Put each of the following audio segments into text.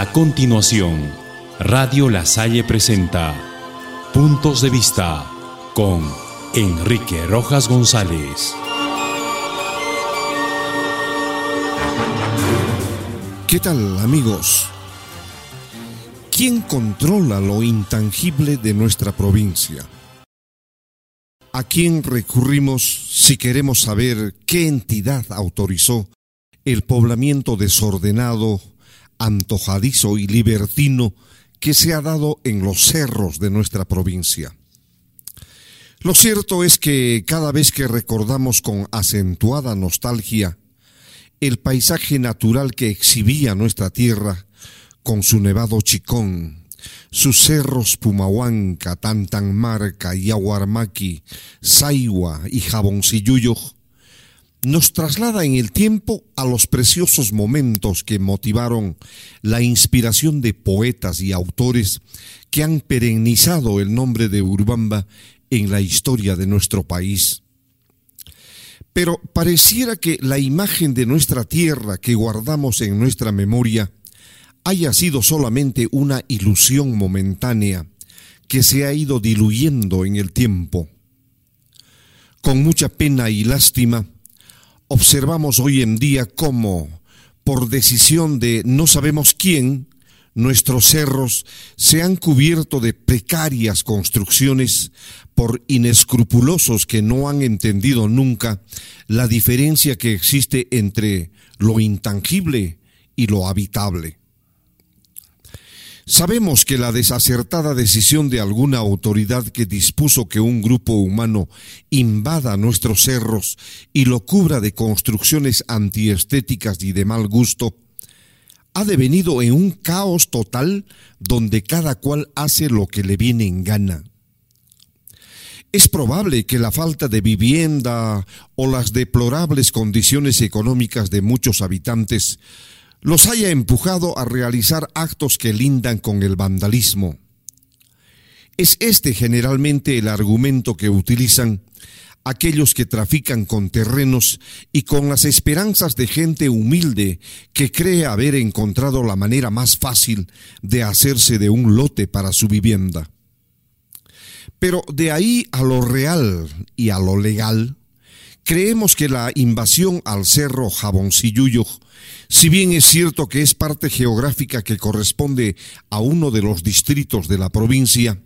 A continuación, Radio La Salle presenta Puntos de Vista con Enrique Rojas González. ¿Qué tal amigos? ¿Quién controla lo intangible de nuestra provincia? ¿A quién recurrimos si queremos saber qué entidad autorizó el poblamiento desordenado, antojadizo y libertino que se ha dado en los cerros de nuestra provincia? Lo cierto es que cada vez que recordamos con acentuada nostalgia el paisaje natural que exhibía nuestra tierra, con su nevado chicón, sus cerros Pumahuanca, Tantanmarca, Yaguarmaqui, Saigua y Jaboncilluyo, nos traslada en el tiempo a los preciosos momentos que motivaron la inspiración de poetas y autores que han perennizado el nombre de Urbamba en la historia de nuestro país. Pero pareciera que la imagen de nuestra tierra que guardamos en nuestra memoria haya sido solamente una ilusión momentánea que se ha ido diluyendo en el tiempo. Con mucha pena y lástima, observamos hoy en día cómo, por decisión de no sabemos quién, nuestros cerros se han cubierto de precarias construcciones por inescrupulosos que no han entendido nunca la diferencia que existe entre lo intangible y lo habitable. Sabemos que la desacertada decisión de alguna autoridad que dispuso que un grupo humano invada nuestros cerros y lo cubra de construcciones antiestéticas y de mal gusto ha devenido en un caos total donde cada cual hace lo que le viene en gana. Es probable que la falta de vivienda o las deplorables condiciones económicas de muchos habitantes los haya empujado a realizar actos que lindan con el vandalismo. Es este generalmente el argumento que utilizan aquellos que trafican con terrenos y con las esperanzas de gente humilde que cree haber encontrado la manera más fácil de hacerse de un lote para su vivienda. Pero de ahí a lo real y a lo legal, creemos que la invasión al cerro Jaboncilluyo, si bien es cierto que es parte geográfica que corresponde a uno de los distritos de la provincia,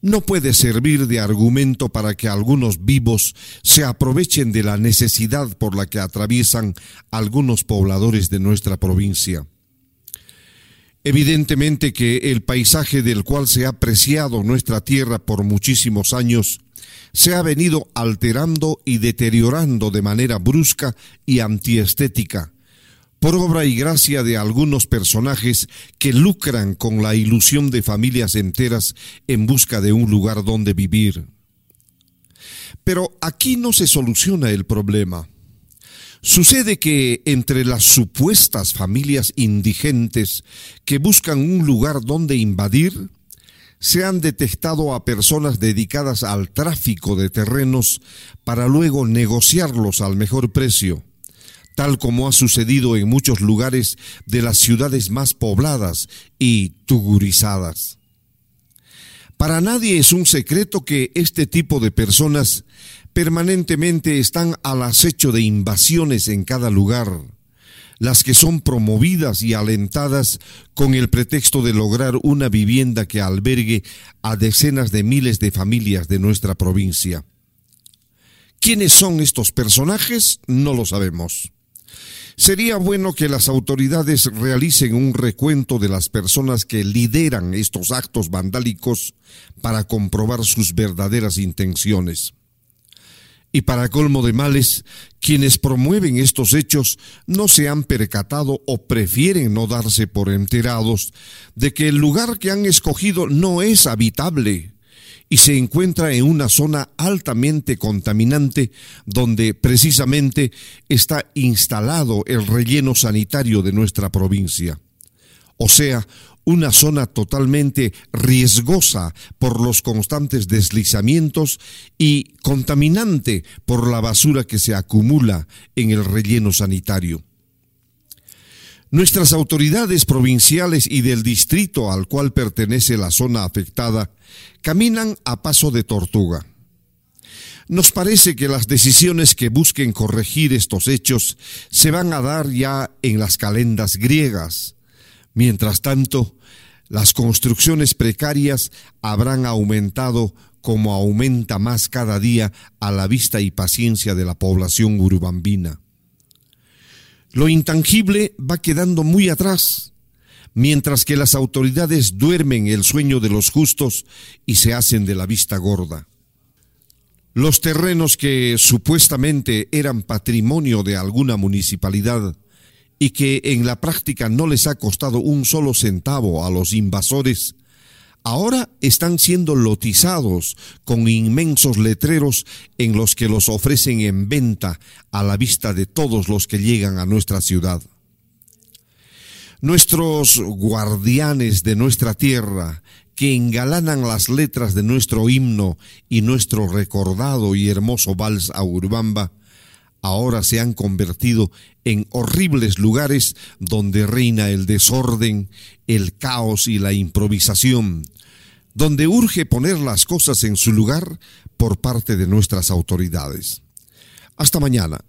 no puede servir de argumento para que algunos vivos se aprovechen de la necesidad por la que atraviesan algunos pobladores de nuestra provincia. Evidentemente que el paisaje del cual se ha apreciado nuestra tierra por muchísimos años se ha venido alterando y deteriorando de manera brusca y antiestética, por obra y gracia de algunos personajes que lucran con la ilusión de familias enteras en busca de un lugar donde vivir. Pero aquí no se soluciona el problema. Sucede que entre las supuestas familias indigentes que buscan un lugar donde invadir, se han detectado a personas dedicadas al tráfico de terrenos para luego negociarlos al mejor precio tal como ha sucedido en muchos lugares de las ciudades más pobladas y tugurizadas. Para nadie es un secreto que este tipo de personas permanentemente están al acecho de invasiones en cada lugar, las que son promovidas y alentadas con el pretexto de lograr una vivienda que albergue a decenas de miles de familias de nuestra provincia. ¿Quiénes son estos personajes? No lo sabemos. Sería bueno que las autoridades realicen un recuento de las personas que lideran estos actos vandálicos para comprobar sus verdaderas intenciones. Y para colmo de males, quienes promueven estos hechos no se han percatado o prefieren no darse por enterados de que el lugar que han escogido no es habitable y se encuentra en una zona altamente contaminante donde precisamente está instalado el relleno sanitario de nuestra provincia. O sea, una zona totalmente riesgosa por los constantes deslizamientos y contaminante por la basura que se acumula en el relleno sanitario. Nuestras autoridades provinciales y del distrito al cual pertenece la zona afectada caminan a paso de tortuga. Nos parece que las decisiones que busquen corregir estos hechos se van a dar ya en las calendas griegas. Mientras tanto, las construcciones precarias habrán aumentado como aumenta más cada día a la vista y paciencia de la población urbambina. Lo intangible va quedando muy atrás, mientras que las autoridades duermen el sueño de los justos y se hacen de la vista gorda. Los terrenos que supuestamente eran patrimonio de alguna municipalidad y que en la práctica no les ha costado un solo centavo a los invasores, ahora están siendo lotizados con inmensos letreros en los que los ofrecen en venta a la vista de todos los que llegan a nuestra ciudad. Nuestros guardianes de nuestra tierra, que engalanan las letras de nuestro himno y nuestro recordado y hermoso vals a Urbamba, ahora se han convertido en horribles lugares donde reina el desorden, el caos y la improvisación, donde urge poner las cosas en su lugar por parte de nuestras autoridades. Hasta mañana.